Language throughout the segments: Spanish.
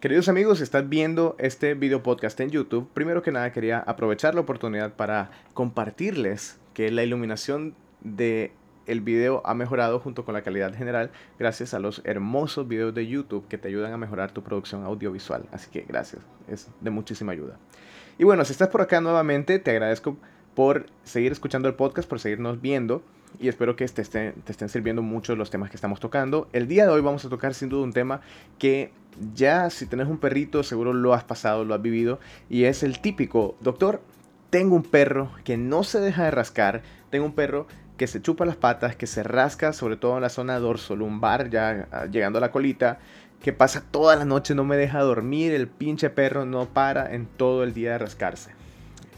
Queridos amigos, estás viendo este video podcast en YouTube, primero que nada quería aprovechar la oportunidad para compartirles que la iluminación de el video ha mejorado junto con la calidad general gracias a los hermosos videos de YouTube que te ayudan a mejorar tu producción audiovisual. Así que gracias, es de muchísima ayuda. Y bueno, si estás por acá nuevamente, te agradezco por seguir escuchando el podcast, por seguirnos viendo y espero que te estén, sirviendo mucho los temas que estamos tocando. El día de hoy vamos a tocar sin duda un tema que ya si tenés un perrito seguro lo has pasado, lo has vivido y es el típico, doctor, tengo un perro que no se deja de rascar, tengo un perro que se chupa las patas, que se rasca, sobre todo en la zona dorso-lumbar, ya ah, llegando a la colita, que pasa toda la noche, no me deja dormir, el pinche perro no para en todo el día de rascarse.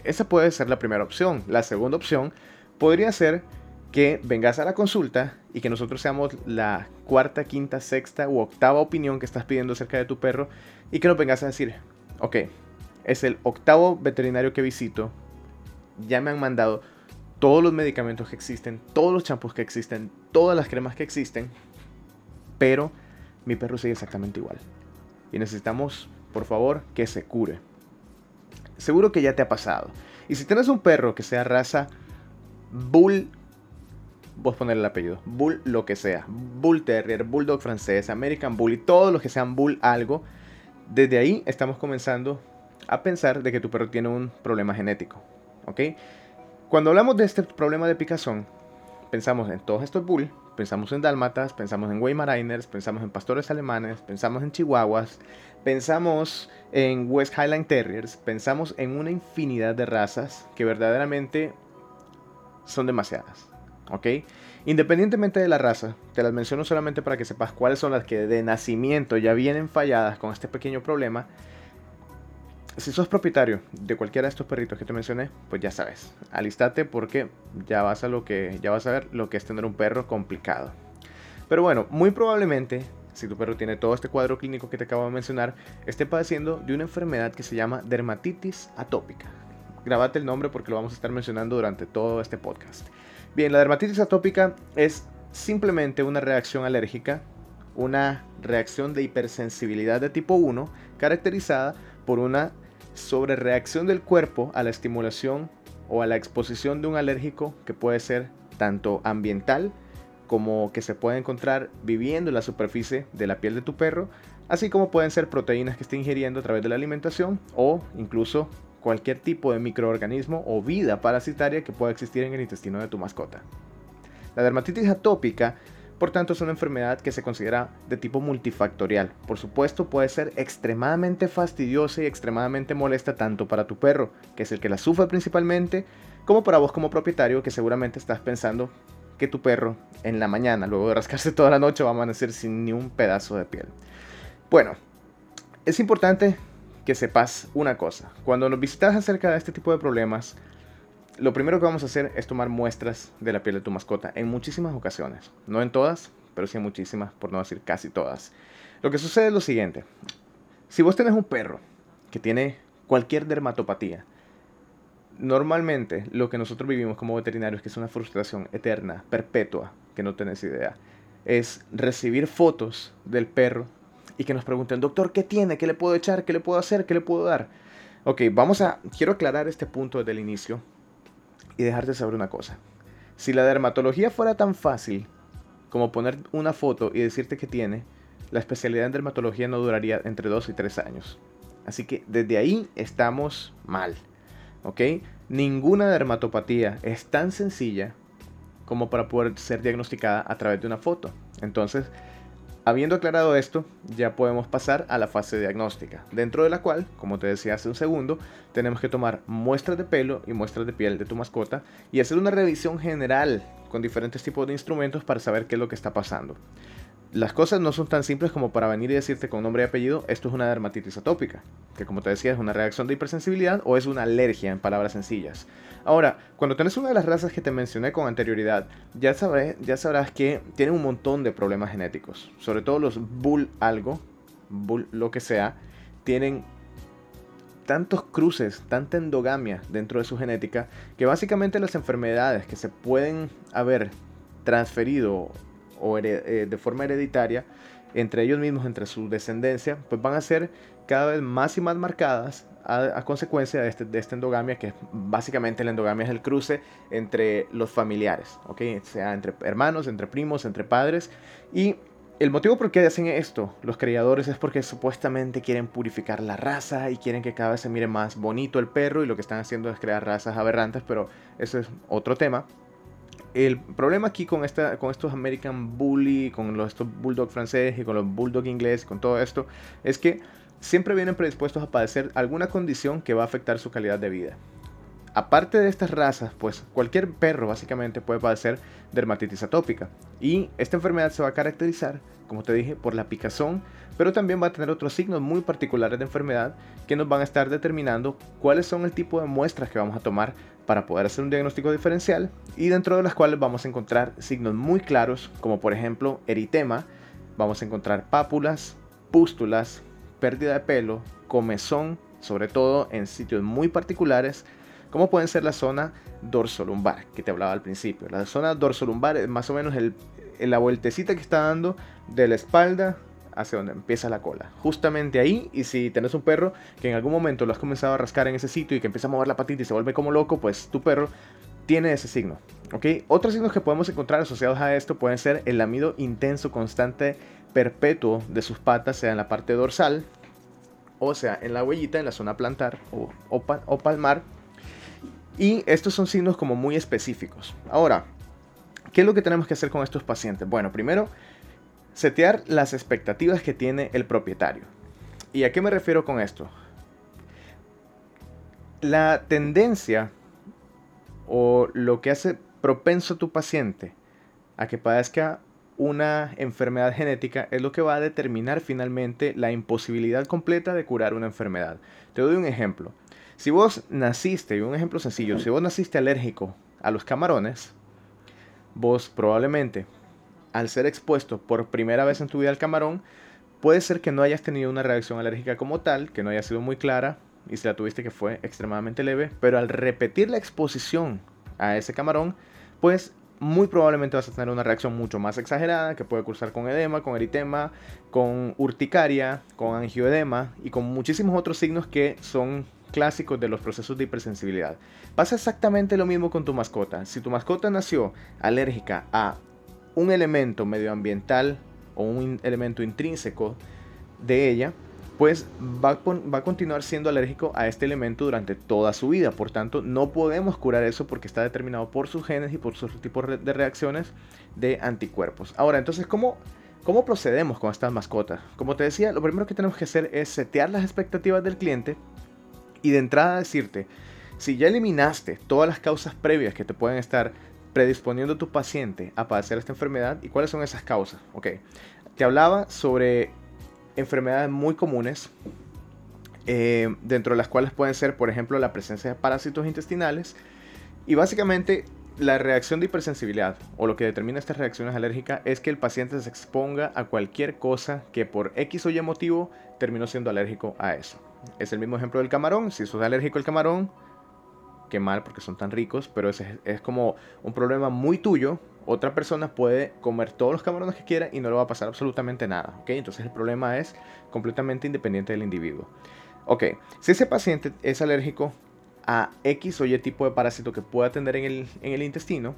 Esa puede ser la primera opción. La segunda opción podría ser que vengas a la consulta y que nosotros seamos la cuarta, quinta, sexta u octava opinión que estás pidiendo acerca de tu perro y que nos vengas a decir, ok, es el octavo veterinario que visito, ya me han mandado todos los medicamentos que existen, todos los champús que existen, todas las cremas que existen, pero mi perro sigue exactamente igual. Y necesitamos, por favor, que se cure. Seguro que ya te ha pasado. Y si tienes un perro que sea raza Bull, vos poner el apellido, Bull lo que sea, Bull Terrier, Bulldog francés, American Bull y todos los que sean Bull algo, desde ahí estamos comenzando a pensar de que tu perro tiene un problema genético. ¿Ok? Cuando hablamos de este problema de picazón, pensamos en todos estos bull, pensamos en dálmatas, pensamos en Weimaraners, pensamos en pastores alemanes, pensamos en chihuahuas, pensamos en West Highland Terriers, pensamos en una infinidad de razas que verdaderamente son demasiadas. ¿Ok? Independientemente de la raza, te las menciono solamente para que sepas cuáles son las que de nacimiento ya vienen falladas con este pequeño problema si sos propietario de cualquiera de estos perritos que te mencioné, pues ya sabes, alistate porque ya vas a lo que ya vas a ver lo que es tener un perro complicado. Pero bueno, muy probablemente si tu perro tiene todo este cuadro clínico que te acabo de mencionar, esté padeciendo de una enfermedad que se llama dermatitis atópica. Grabate el nombre porque lo vamos a estar mencionando durante todo este podcast. Bien, la dermatitis atópica es simplemente una reacción alérgica, una reacción de hipersensibilidad de tipo 1 caracterizada por una sobre reacción del cuerpo a la estimulación o a la exposición de un alérgico que puede ser tanto ambiental como que se puede encontrar viviendo en la superficie de la piel de tu perro, así como pueden ser proteínas que esté ingiriendo a través de la alimentación o incluso cualquier tipo de microorganismo o vida parasitaria que pueda existir en el intestino de tu mascota. La dermatitis atópica por tanto, es una enfermedad que se considera de tipo multifactorial. Por supuesto, puede ser extremadamente fastidiosa y extremadamente molesta tanto para tu perro, que es el que la sufre principalmente, como para vos como propietario, que seguramente estás pensando que tu perro en la mañana, luego de rascarse toda la noche, va a amanecer sin ni un pedazo de piel. Bueno, es importante que sepas una cosa. Cuando nos visitas acerca de este tipo de problemas, lo primero que vamos a hacer es tomar muestras de la piel de tu mascota en muchísimas ocasiones. No en todas, pero sí en muchísimas, por no decir casi todas. Lo que sucede es lo siguiente. Si vos tenés un perro que tiene cualquier dermatopatía, normalmente lo que nosotros vivimos como veterinarios, que es una frustración eterna, perpetua, que no tenés idea, es recibir fotos del perro y que nos pregunten, doctor, ¿qué tiene? ¿Qué le puedo echar? ¿Qué le puedo hacer? ¿Qué le puedo dar? Ok, vamos a, quiero aclarar este punto desde el inicio y dejarte saber una cosa. Si la dermatología fuera tan fácil como poner una foto y decirte que tiene, la especialidad en dermatología no duraría entre 2 y 3 años. Así que desde ahí estamos mal. ¿Ok? Ninguna dermatopatía es tan sencilla como para poder ser diagnosticada a través de una foto. Entonces, Habiendo aclarado esto, ya podemos pasar a la fase diagnóstica, dentro de la cual, como te decía hace un segundo, tenemos que tomar muestras de pelo y muestras de piel de tu mascota y hacer una revisión general con diferentes tipos de instrumentos para saber qué es lo que está pasando las cosas no son tan simples como para venir y decirte con nombre y apellido, esto es una dermatitis atópica, que como te decía es una reacción de hipersensibilidad o es una alergia en palabras sencillas. Ahora, cuando tenés una de las razas que te mencioné con anterioridad, ya, sabrás que tienen un montón de problemas genéticos, sobre todo los bull algo, bull lo que sea, tienen tantos cruces, tanta endogamia dentro de su genética, que básicamente las enfermedades que se pueden haber transferido o eh, de forma hereditaria entre ellos mismos, entre su descendencia, pues van a ser cada vez más y más marcadas a, consecuencia de, este, de, esta endogamia, que básicamente la endogamia es el cruce entre los familiares, ¿ok? Sea entre hermanos, entre primos, entre padres. Y el motivo por qué hacen esto los criadores es porque supuestamente quieren purificar la raza y quieren que cada vez se mire más bonito el perro y lo que están haciendo es crear razas aberrantes, pero eso es otro tema. El problema aquí con, esta, con estos American Bully, con los, estos Bulldog franceses y con los Bulldog inglés, con todo esto, es que siempre vienen predispuestos a padecer alguna condición que va a afectar su calidad de vida. Aparte de estas razas, pues cualquier perro básicamente puede padecer dermatitis atópica. Y esta enfermedad se va a caracterizar, como te dije, por la picazón, pero también va a tener otros signos muy particulares de enfermedad que nos van a estar determinando cuáles son el tipo de muestras que vamos a tomar para poder hacer un diagnóstico diferencial y dentro de las cuales vamos a encontrar signos muy claros como por ejemplo eritema, vamos a encontrar pápulas, pústulas, pérdida de pelo, comezón, sobre todo en sitios muy particulares, como pueden ser la zona dorsolumbar, que te hablaba al principio. La zona dorsolumbar es más o menos el, la vueltecita que está dando de la espalda hacia donde empieza la cola. Justamente ahí, y si tenés un perro que en algún momento lo has comenzado a rascar en ese sitio y que empieza a mover la patita y se vuelve como loco, pues tu perro tiene ese signo. ¿ok? Otros signos que podemos encontrar asociados a esto pueden ser el lamido intenso, constante perpetuo de sus patas, sea en la parte dorsal, o sea en la huellita, en la zona plantar o, o, palmar. Y estos son signos como muy específicos. Ahora, ¿qué es lo que tenemos que hacer con estos pacientes? Bueno, primero, setear las expectativas que tiene el propietario. ¿Y a qué me refiero con esto? La tendencia o lo que hace propenso a tu paciente a que padezca una enfermedad genética es lo que va a determinar finalmente la imposibilidad completa de curar una enfermedad. Te doy un ejemplo. Si vos naciste, y un ejemplo sencillo, si vos naciste alérgico a los camarones, vos probablemente, al ser expuesto por primera vez en tu vida al camarón, puede ser que no hayas tenido una reacción alérgica como tal, que no haya sido muy clara, y si la tuviste que fue extremadamente leve, pero al repetir la exposición a ese camarón, pues muy probablemente vas a tener una reacción mucho más exagerada que puede cursar con edema, con eritema, con urticaria, con angioedema y con muchísimos otros signos que son clásicos de los procesos de hipersensibilidad. Pasa exactamente lo mismo con tu mascota. Si tu mascota nació alérgica a un elemento medioambiental o un elemento intrínseco de ella, pues va a, continuar siendo alérgico a este elemento durante toda su vida. Por tanto, no podemos curar eso porque está determinado por sus genes y por sus tipos de reacciones de anticuerpos. Ahora, entonces, ¿cómo, ¿cómo procedemos con estas mascotas? Como te decía, lo primero que tenemos que hacer es setear las expectativas del cliente y de entrada decirte, si ya eliminaste todas las causas previas que te pueden estar predisponiendo a tu paciente a padecer esta enfermedad, ¿y cuáles son esas causas? Ok, te hablaba sobre enfermedades muy comunes, eh, dentro de las cuales pueden ser, por ejemplo, la presencia de parásitos intestinales y básicamente la reacción de hipersensibilidad o lo que determina estas reacciones alérgicas es que el paciente se exponga a cualquier cosa que por X o Y motivo terminó siendo alérgico a eso. Es el mismo ejemplo del camarón. Si sos alérgico al camarón, qué mal porque son tan ricos, pero ese es como un problema muy tuyo otra persona puede comer todos los camarones que quiera y no le va a pasar absolutamente nada. ¿ok? Entonces el problema es completamente independiente del individuo. Ok, si ese paciente es alérgico a X o Y tipo de parásito que pueda tener en el, en el intestino,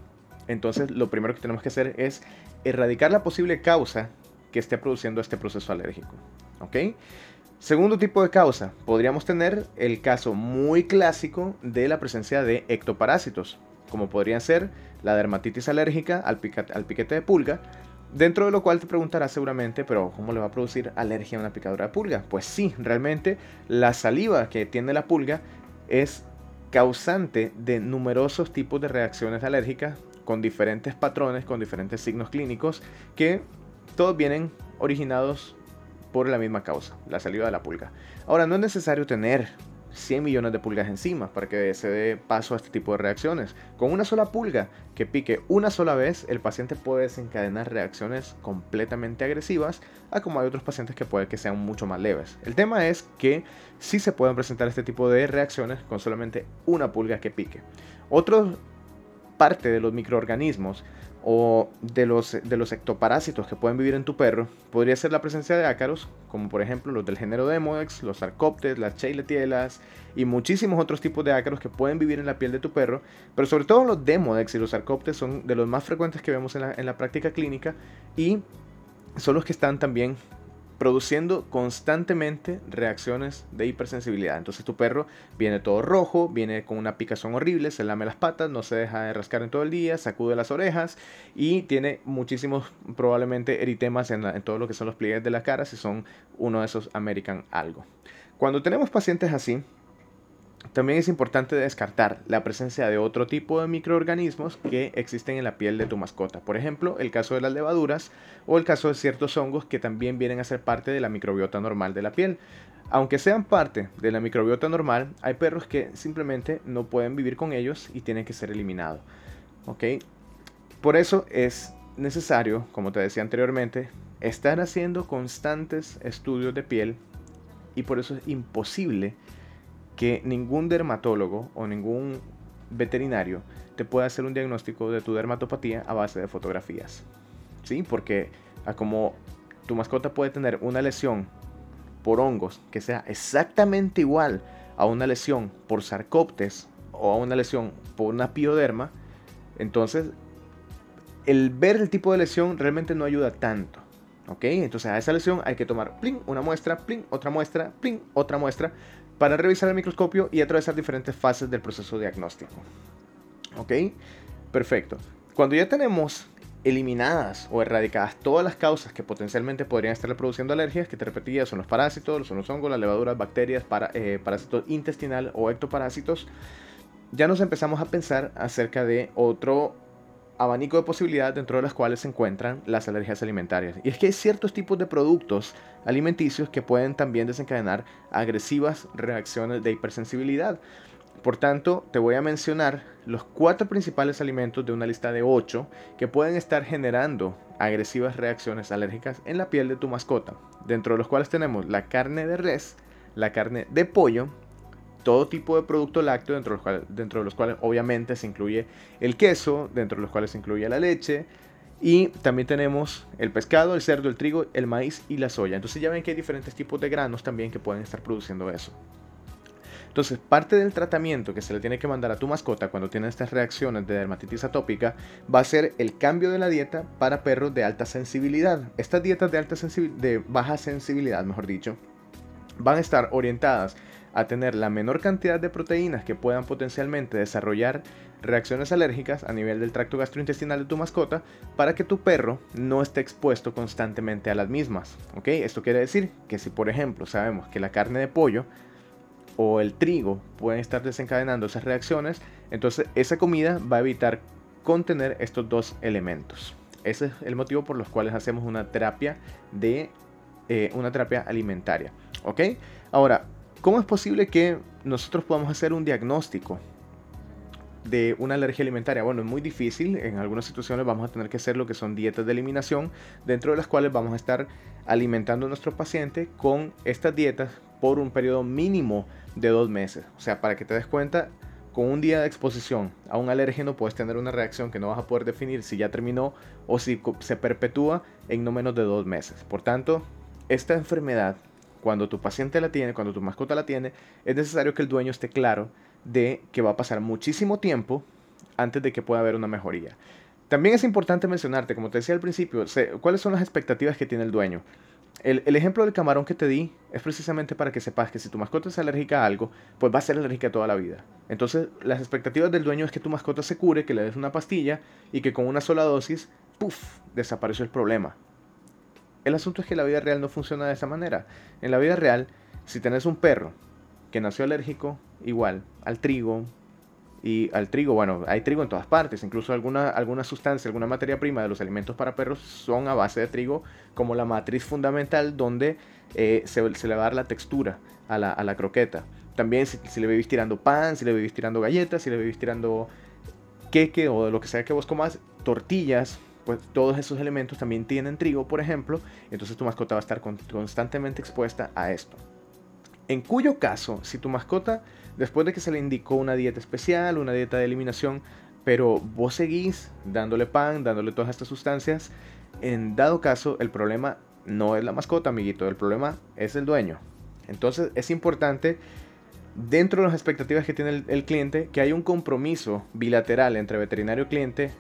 entonces lo primero que tenemos que hacer es erradicar la posible causa que esté produciendo este proceso alérgico. ¿ok? Segundo tipo de causa, podríamos tener el caso muy clásico de la presencia de ectoparásitos, como podrían ser la dermatitis alérgica al, al piquete de pulga, dentro de lo cual te preguntarás seguramente, pero ¿cómo le va a producir alergia a una picadura de pulga? Pues sí, realmente la saliva que tiene la pulga es causante de numerosos tipos de reacciones alérgicas con diferentes patrones, con diferentes signos clínicos, que todos vienen originados por la misma causa, la saliva de la pulga. Ahora, no es necesario tener 100 millones de pulgas encima para que se dé paso a este tipo de reacciones. Con una sola pulga que pique una sola vez, el paciente puede desencadenar reacciones completamente agresivas, a como hay otros pacientes que puede que sean mucho más leves. El tema es que sí se pueden presentar este tipo de reacciones con solamente una pulga que pique. Otra parte de los microorganismos o de los, de los ectoparásitos que pueden vivir en tu perro podría ser la presencia de ácaros, como por ejemplo los del género Demodex, los arcóptes, las cheiletielas y muchísimos otros tipos de ácaros que pueden vivir en la piel de tu perro, pero sobre todo los Demodex y los arcóptes son de los más frecuentes que vemos en la, en la práctica clínica y son los que están también produciendo constantemente reacciones de hipersensibilidad. Entonces tu perro viene todo rojo, viene con una picazón horrible, se lame las patas, no se deja de rascar en todo el día, sacude las orejas y tiene muchísimos probablemente eritemas en, en todo lo que son los pliegues de la cara si son uno de esos American algo. Cuando tenemos pacientes así, también es importante descartar la presencia de otro tipo de microorganismos que existen en la piel de tu mascota. Por ejemplo, el caso de las levaduras o el caso de ciertos hongos que también vienen a ser parte de la microbiota normal de la piel. Aunque sean parte de la microbiota normal, hay perros que simplemente no pueden vivir con ellos y tienen que ser eliminados. ¿Ok? Por eso es necesario, como te decía anteriormente, estar haciendo constantes estudios de piel y por eso es imposible que ningún dermatólogo o ningún veterinario te pueda hacer un diagnóstico de tu dermatopatía a base de fotografías. ¿Sí? Porque a como tu mascota puede tener una lesión por hongos que sea exactamente igual a una lesión por sarcoptes o a una lesión por una pioderma, entonces el ver el tipo de lesión realmente no ayuda tanto. ¿Ok? Entonces a esa lesión hay que tomar pling, una muestra, pling, otra muestra, pling, otra muestra, para revisar el microscopio y atravesar diferentes fases del proceso diagnóstico. ¿Ok? Perfecto. Cuando ya tenemos eliminadas o erradicadas todas las causas que potencialmente podrían estar produciendo alergias, que te repetía, son los parásitos, son los hongos, las levaduras, bacterias, para, eh, parásitos intestinal o ectoparásitos, ya nos empezamos a pensar acerca de otro abanico de posibilidades dentro de las cuales se encuentran las alergias alimentarias. Y es que hay ciertos tipos de productos alimenticios que pueden también desencadenar agresivas reacciones de hipersensibilidad. Por tanto, te voy a mencionar los cuatro principales alimentos de una lista de ocho que pueden estar generando agresivas reacciones alérgicas en la piel de tu mascota, dentro de los cuales tenemos la carne de res, la carne de pollo, todo tipo de producto lácteo, dentro de, los cuales, dentro de los cuales obviamente se incluye el queso, dentro de los cuales se incluye la leche, y también tenemos el pescado, el cerdo, el trigo, el maíz y la soya. Entonces ya ven que hay diferentes tipos de granos también que pueden estar produciendo eso. Entonces, parte del tratamiento que se le tiene que mandar a tu mascota cuando tiene estas reacciones de dermatitis atópica va a ser el cambio de la dieta para perros de alta sensibilidad. Estas dietas de, alta de baja sensibilidad, mejor dicho, van a estar orientadas a tener la menor cantidad de proteínas que puedan potencialmente desarrollar reacciones alérgicas a nivel del tracto gastrointestinal de tu mascota para que tu perro no esté expuesto constantemente a las mismas. ¿ok? Esto quiere decir que si por ejemplo sabemos que la carne de pollo o el trigo pueden estar desencadenando esas reacciones, entonces esa comida va a evitar contener estos dos elementos. Ese es el motivo por los cuales hacemos una terapia de eh, una terapia alimentaria. ¿Ok? Ahora, ¿Cómo es posible que nosotros podamos hacer un diagnóstico de una alergia alimentaria? Bueno, es muy difícil. En algunas situaciones vamos a tener que hacer lo que son dietas de eliminación, dentro de las cuales vamos a estar alimentando a nuestro paciente con estas dietas por un periodo mínimo de dos meses. O sea, para que te des cuenta, con un día de exposición a un alérgeno puedes tener una reacción que no vas a poder definir si ya terminó o si se perpetúa en no menos de dos meses. Por tanto, esta enfermedad cuando tu paciente la tiene, cuando tu mascota la tiene, es necesario que el dueño esté claro de que va a pasar muchísimo tiempo antes de que pueda haber una mejoría. También es importante mencionarte, como te decía al principio, cuáles son las expectativas que tiene el dueño. El, el, ejemplo del camarón que te di es precisamente para que sepas que si tu mascota es alérgica a algo, pues va a ser alérgica toda la vida. Entonces, las expectativas del dueño es que tu mascota se cure, que le des una pastilla y que con una sola dosis, ¡puf!, desapareció el problema. El asunto es que la vida real no funciona de esa manera. En la vida real, si tenés un perro que nació alérgico igual al trigo, y al trigo, bueno, hay trigo en todas partes, incluso alguna, alguna sustancia, alguna materia prima de los alimentos para perros son a base de trigo como la matriz fundamental donde eh, se, le va a dar la textura a la, croqueta. También si, si, le vivís tirando pan, si le vivís tirando galletas, si le vivís tirando queque o lo que sea que vos comas, tortillas, pues todos esos elementos también tienen trigo, por ejemplo, entonces tu mascota va a estar constantemente expuesta a esto. En cuyo caso, si tu mascota, después de que se le indicó una dieta especial, una dieta de eliminación, pero vos seguís dándole pan, dándole todas estas sustancias. En dado caso, el problema no es la mascota, amiguito, el problema es el dueño. Entonces es importante, dentro de las expectativas que tiene el, el cliente, que haya un compromiso bilateral entre veterinario y cliente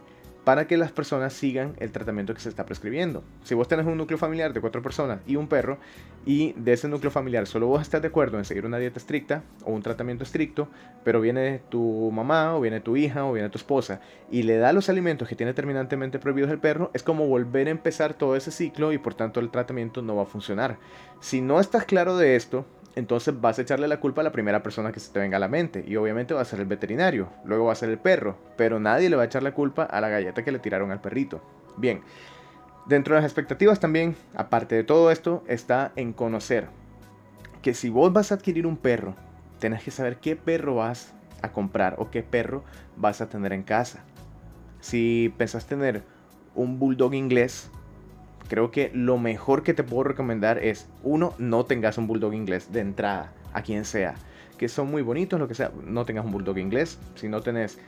para que las personas sigan el tratamiento que se está prescribiendo. Si vos tenés un núcleo familiar de cuatro personas y un perro, y de ese núcleo familiar solo vos estás de acuerdo en seguir una dieta estricta o un tratamiento estricto, pero viene tu mamá o viene tu hija o viene tu esposa y le da los alimentos que tiene terminantemente prohibidos el perro, es como volver a empezar todo ese ciclo y por tanto el tratamiento no va a funcionar. Si no estás claro de esto, entonces vas a echarle la culpa a la primera persona que se te venga a la mente. Y obviamente va a ser el veterinario, luego va a ser el perro, pero nadie le va a echar la culpa a la galleta que le tiraron al perrito. Bien, dentro de las expectativas también, aparte de todo esto, está en conocer que si vos vas a adquirir un perro, tenés que saber qué perro vas a comprar o qué perro vas a tener en casa. Si pensás tener un bulldog inglés, creo que lo mejor que te puedo recomendar es, uno, no tengas un bulldog inglés de entrada, a quien sea, que son muy bonitos, lo que sea, no tengas un bulldog inglés, si no tenés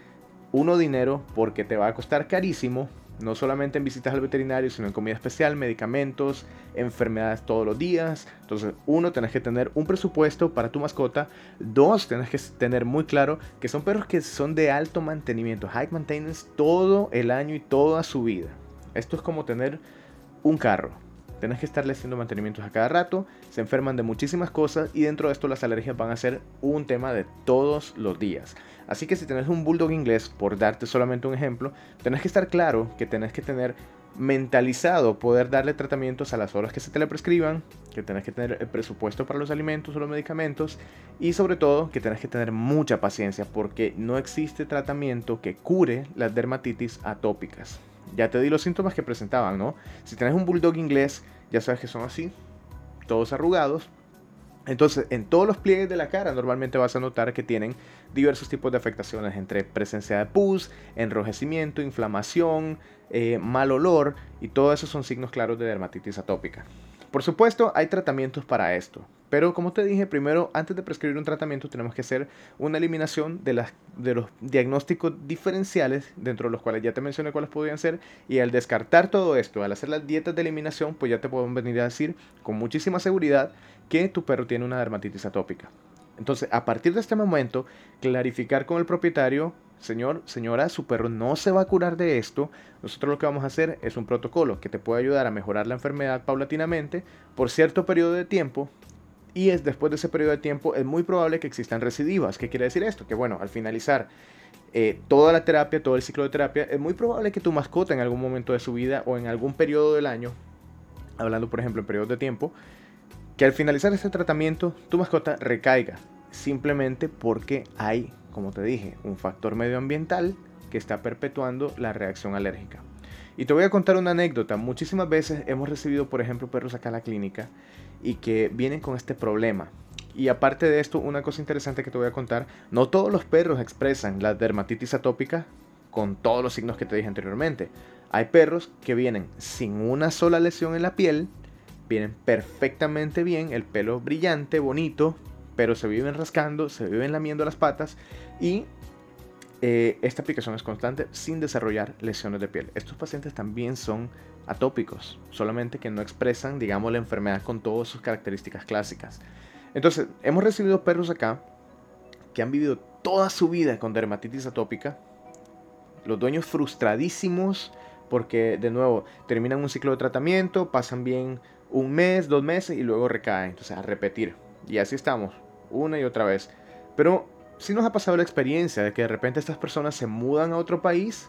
uno dinero porque te va a costar carísimo, no solamente en visitas al veterinario, sino en comida especial, medicamentos, enfermedades todos los días. Entonces, uno, tenés que tener un presupuesto para tu mascota. Dos, tenés que tener muy claro que son perros que son de alto mantenimiento, high maintenance, todo el año y toda su vida. Esto es como tener un carro. Tenés que estarle haciendo mantenimientos a cada rato, se enferman de muchísimas cosas y dentro de esto las alergias van a ser un tema de todos los días. Así que si tenés un bulldog inglés, por darte solamente un ejemplo, tenés que estar claro que tenés que tener mentalizado poder darle tratamientos a las horas que se te le prescriban, que tenés que tener el presupuesto para los alimentos o los medicamentos y sobre todo que tenés que tener mucha paciencia porque no existe tratamiento que cure las dermatitis atópicas. Ya te di los síntomas que presentaban, ¿no? Si tenés un bulldog inglés, ya sabes que son así, todos arrugados. Entonces, en todos los pliegues de la cara normalmente vas a notar que tienen diversos tipos de afectaciones entre presencia de pus, enrojecimiento, inflamación, eh, mal olor y todo eso son signos claros de dermatitis atópica. Por supuesto, hay tratamientos para esto, pero como te dije, primero, antes de prescribir un tratamiento, tenemos que hacer una eliminación de, las, de los diagnósticos diferenciales, dentro de los cuales ya te mencioné cuáles podrían ser, y al descartar todo esto, al hacer las dietas de eliminación, pues ya te podemos venir a decir con muchísima seguridad que tu perro tiene una dermatitis atópica. Entonces, a partir de este momento, clarificar con el propietario, señor, señora, su perro no se va a curar de esto. Nosotros lo que vamos a hacer es un protocolo que te puede ayudar a mejorar la enfermedad paulatinamente por cierto periodo de tiempo y es después de ese periodo de tiempo es muy probable que existan recidivas. ¿Qué quiere decir esto? Que bueno, al finalizar eh, toda la terapia, todo el ciclo de terapia, es muy probable que tu mascota en algún momento de su vida o en algún periodo del año, hablando por ejemplo en periodos de tiempo, que al finalizar ese tratamiento tu mascota recaiga, simplemente porque hay, como te dije, un factor medioambiental que está perpetuando la reacción alérgica. Y te voy a contar una anécdota. Muchísimas veces hemos recibido, por ejemplo, perros acá a la clínica y que vienen con este problema. Y aparte de esto, una cosa interesante que te voy a contar, no todos los perros expresan la dermatitis atópica con todos los signos que te dije anteriormente. Hay perros que vienen sin una sola lesión en la piel, vienen perfectamente bien, el pelo brillante, bonito, pero se viven rascando, se viven lamiendo las patas y eh, esta aplicación es constante sin desarrollar lesiones de piel. Estos pacientes también son atópicos, solamente que no expresan, digamos, la enfermedad con todas sus características clásicas. Entonces, hemos recibido perros acá que han vivido toda su vida con dermatitis atópica, los dueños frustradísimos porque, de nuevo, terminan un ciclo de tratamiento, pasan bien un mes, dos meses y luego recaen, entonces a repetir. Y así estamos, una y otra vez. Pero si nos ha pasado la experiencia de que de repente estas personas se mudan a otro país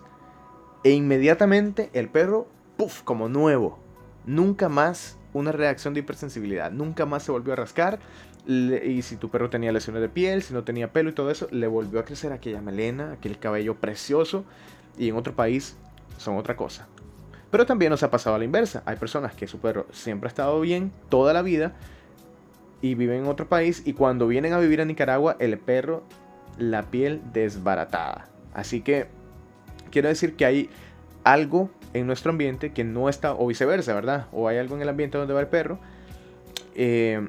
e inmediatamente el perro, puff, como nuevo. Nunca más una reacción de hipersensibilidad, nunca más se volvió a rascar. Y si tu perro tenía lesiones de piel, si no tenía pelo y todo eso, le volvió a crecer aquella melena, aquel cabello precioso. Y en otro país son otra cosa. Pero también nos ha pasado a la inversa. Hay personas que su perro siempre ha estado bien toda la vida y viven en otro país y cuando vienen a vivir a Nicaragua el perro la piel desbaratada. Así que quiero decir que hay algo en nuestro ambiente que no está, o viceversa, ¿verdad? O hay algo en el ambiente donde va el perro eh,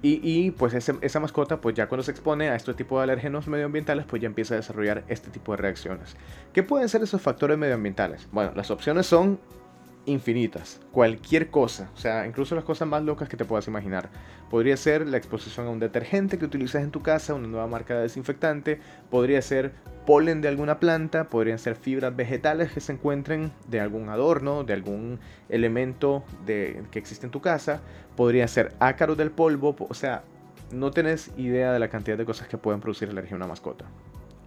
Y, pues esa mascota, pues ya cuando se expone a este tipo de alérgenos medioambientales, pues ya empieza a desarrollar este tipo de reacciones. ¿Qué pueden ser esos factores medioambientales? Bueno, las opciones son infinitas. Cualquier cosa, o sea, incluso las cosas más locas que te puedas imaginar. Podría ser la exposición a un detergente que utilizas en tu casa, una nueva marca de desinfectante, podría ser polen de alguna planta, podrían ser fibras vegetales que se encuentren de algún adorno, de algún elemento de, que existe en tu casa, podría ser ácaros del polvo, o sea, no tenés idea de la cantidad de cosas que pueden producir alergia a una mascota.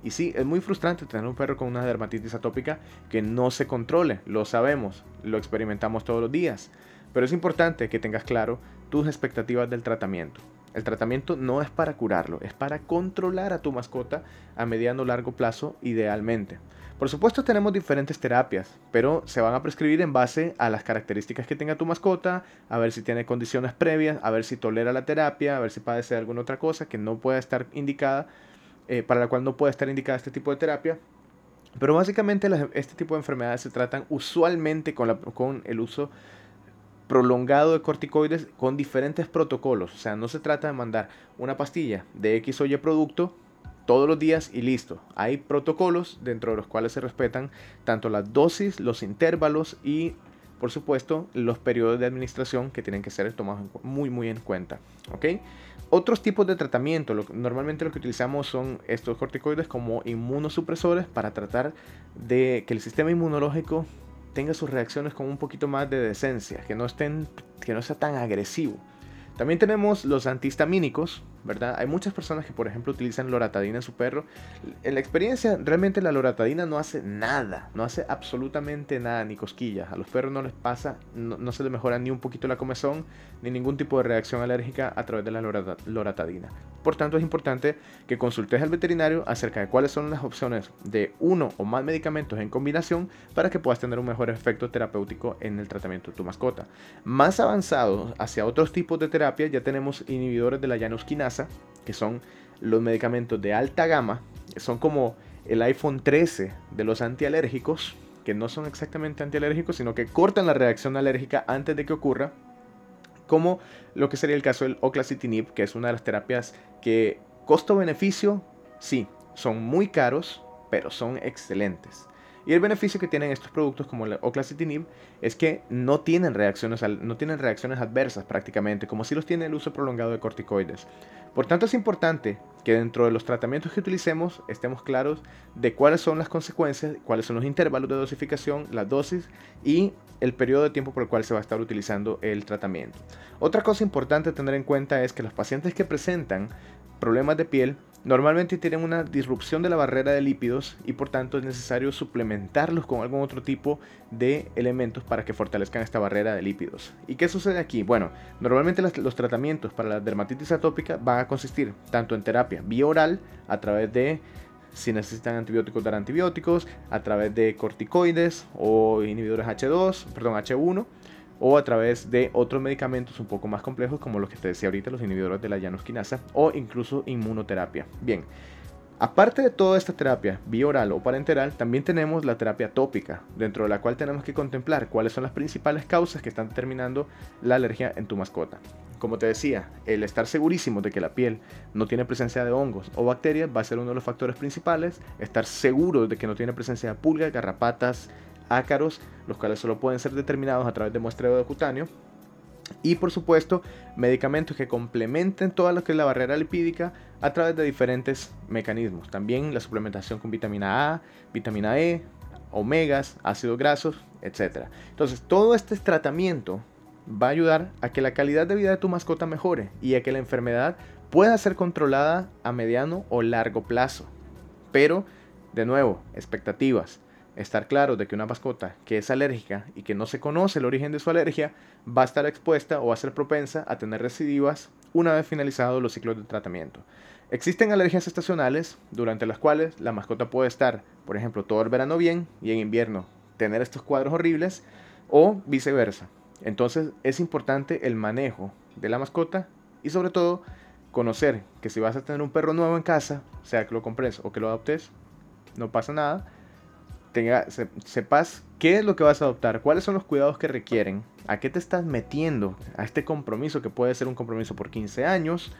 Y sí, es muy frustrante tener un perro con una dermatitis atópica que no se controle, lo sabemos, lo experimentamos todos los días, pero es importante que tengas claro tus expectativas del tratamiento. El tratamiento no es para curarlo, es para controlar a tu mascota a mediano o largo plazo idealmente. Por supuesto tenemos diferentes terapias, pero se van a prescribir en base a las características que tenga tu mascota, a ver si tiene condiciones previas, a ver si tolera la terapia, a ver si padece alguna otra cosa que no pueda estar indicada eh, para la cual no puede estar indicada este tipo de terapia. Pero básicamente este tipo de enfermedades se tratan usualmente con, con el uso prolongado de corticoides con diferentes protocolos. O sea, no se trata de mandar una pastilla de X o Y producto todos los días y listo. Hay protocolos dentro de los cuales se respetan tanto las dosis, los intervalos y por supuesto, los periodos de administración que tienen que ser tomados muy, muy en cuenta. ¿ok? Otros tipos de tratamiento, normalmente lo que utilizamos son estos corticoides como inmunosupresores para tratar de que el sistema inmunológico tenga sus reacciones con un poquito más de decencia, que no, estén, que no sea tan agresivo. También tenemos los antihistamínicos, ¿verdad? Hay muchas personas que, por ejemplo, utilizan loratadina en su perro. En la experiencia, realmente la loratadina no hace nada, no hace absolutamente nada, ni cosquillas. A los perros no les pasa, no, se les mejora ni un poquito la comezón, ni ningún tipo de reacción alérgica a través de la loratadina. Por tanto, es importante que consultes al veterinario acerca de cuáles son las opciones de uno o más medicamentos en combinación para que puedas tener un mejor efecto terapéutico en el tratamiento de tu mascota. Más avanzado hacia otros tipos de terapia, ya tenemos inhibidores de la llanosquinasa que son los medicamentos de alta gama, son como el iPhone 13 de los antialérgicos, que no son exactamente antialérgicos, sino que cortan la reacción alérgica antes de que ocurra, como lo que sería el caso del oclacitinib, que es una de las terapias que costo-beneficio, sí, son muy caros, pero son excelentes. Y el beneficio que tienen estos productos como el oclacitinib es que no tienen, reacciones, no tienen reacciones adversas prácticamente, como si los tiene el uso prolongado de corticoides. Por tanto es importante que dentro de los tratamientos que utilicemos estemos claros de cuáles son las consecuencias, cuáles son los intervalos de dosificación, las dosis y el periodo de tiempo por el cual se va a estar utilizando el tratamiento. Otra cosa importante a tener en cuenta es que los pacientes que presentan problemas de piel normalmente tienen una disrupción de la barrera de lípidos y por tanto es necesario suplementarlos con algún otro tipo de elementos para que fortalezcan esta barrera de lípidos. ¿Y qué sucede aquí? Bueno, normalmente los tratamientos para la dermatitis atópica van a consistir tanto en terapia vía oral a través de si necesitan antibióticos dar antibióticos, a través de corticoides o inhibidores H2, perdón, H1 o a través de otros medicamentos un poco más complejos como los que te decía ahorita, los inhibidores de la llanosquinasa o incluso inmunoterapia. Bien, aparte de toda esta terapia bioral o parenteral, también tenemos la terapia tópica, dentro de la cual tenemos que contemplar cuáles son las principales causas que están determinando la alergia en tu mascota. Como te decía, el estar segurísimo de que la piel no tiene presencia de hongos o bacterias va a ser uno de los factores principales. Estar seguro de que no tiene presencia de pulgas, garrapatas, ácaros, los cuales solo pueden ser determinados a través de muestreo de cutáneo. Y por supuesto, medicamentos que complementen toda lo que es la barrera lipídica a través de diferentes mecanismos. También la suplementación con vitamina A, vitamina E, omegas, ácidos grasos, etc. Entonces, todo este tratamiento va a ayudar a que la calidad de vida de tu mascota mejore y a que la enfermedad pueda ser controlada a mediano o largo plazo. Pero, de nuevo, expectativas estar claro de que una mascota que es alérgica y que no se conoce el origen de su alergia va a estar expuesta o va a ser propensa a tener recidivas una vez finalizados los ciclos de tratamiento. Existen alergias estacionales durante las cuales la mascota puede estar, por ejemplo, todo el verano bien y en invierno tener estos cuadros horribles o viceversa. Entonces es importante el manejo de la mascota y sobre todo conocer que si vas a tener un perro nuevo en casa, sea que lo compres o que lo adoptes, no pasa nada tenga, sepas qué es lo que vas a adoptar, cuáles son los cuidados que requieren, a qué te estás metiendo, a este compromiso que puede ser un compromiso por 15 años,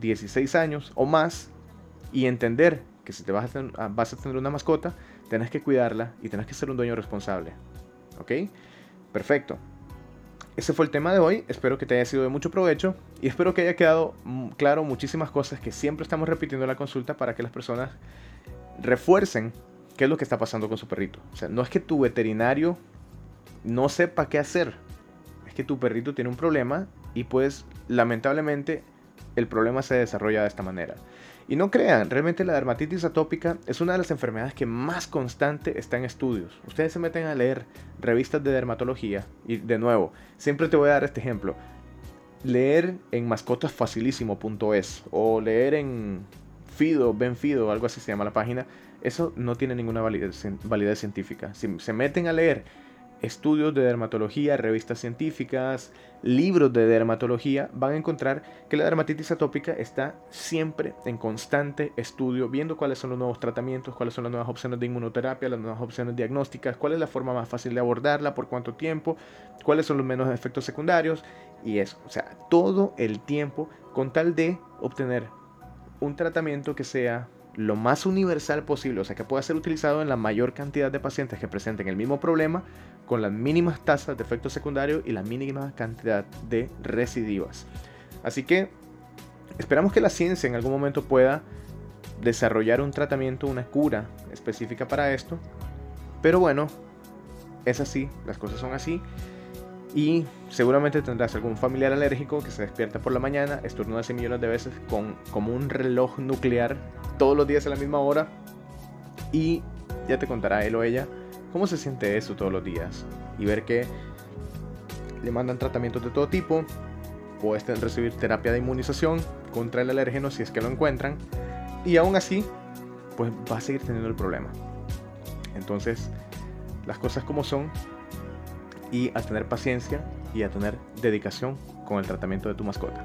16 años o más, y entender que si te vas a, tener, vas a tener una mascota, tenés que cuidarla y tenés que ser un dueño responsable. ¿Ok? Perfecto. Ese fue el tema de hoy, espero que te haya sido de mucho provecho y espero que haya quedado mm, claro muchísimas cosas que siempre estamos repitiendo en la consulta para que las personas refuercen qué es lo que está pasando con su perrito. O sea, no es que tu veterinario no sepa qué hacer, es que tu perrito tiene un problema y pues lamentablemente el problema se desarrolla de esta manera. Y no crean, realmente la dermatitis atópica es una de las enfermedades que más constante está en estudios. Ustedes se meten a leer revistas de dermatología y de nuevo, siempre te voy a dar este ejemplo. Leer en mascotasfacilísimo.es o leer en Fido, Benfido, algo así se llama la página, eso no tiene ninguna validez, científica. Si se meten a leer estudios de dermatología, revistas científicas, libros de dermatología, van a encontrar que la dermatitis atópica está siempre en constante estudio, viendo cuáles son los nuevos tratamientos, cuáles son las nuevas opciones de inmunoterapia, las nuevas opciones diagnósticas, cuál es la forma más fácil de abordarla, por cuánto tiempo, cuáles son los menos efectos secundarios y eso. O sea, todo el tiempo con tal de obtener un tratamiento que sea lo más universal posible, o sea, que pueda ser utilizado en la mayor cantidad de pacientes que presenten el mismo problema, con las mínimas tasas de efectos secundarios y la mínima cantidad de recidivas. Así que esperamos que la ciencia en algún momento pueda desarrollar un tratamiento, una cura específica para esto. Pero bueno, es así, las cosas son así. Y seguramente tendrás algún familiar alérgico que se despierta por la mañana, estornuda 100 millones de veces con, como un reloj nuclear todos los días a la misma hora. Y ya te contará él o ella cómo se siente eso todos los días. Y ver que le mandan tratamientos de todo tipo. Puedes recibir terapia de inmunización contra el alérgeno si es que lo encuentran. Y aún así, pues va a seguir teniendo el problema. Entonces, las cosas como son y a tener paciencia y a tener dedicación con el tratamiento de tu mascota.